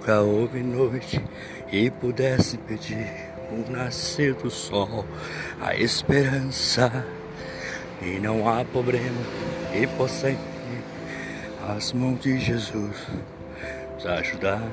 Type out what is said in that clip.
nunca houve noite e pudesse pedir o nascer do sol, a esperança. E não há problema que possa impedir as mãos de Jesus nos ajudar.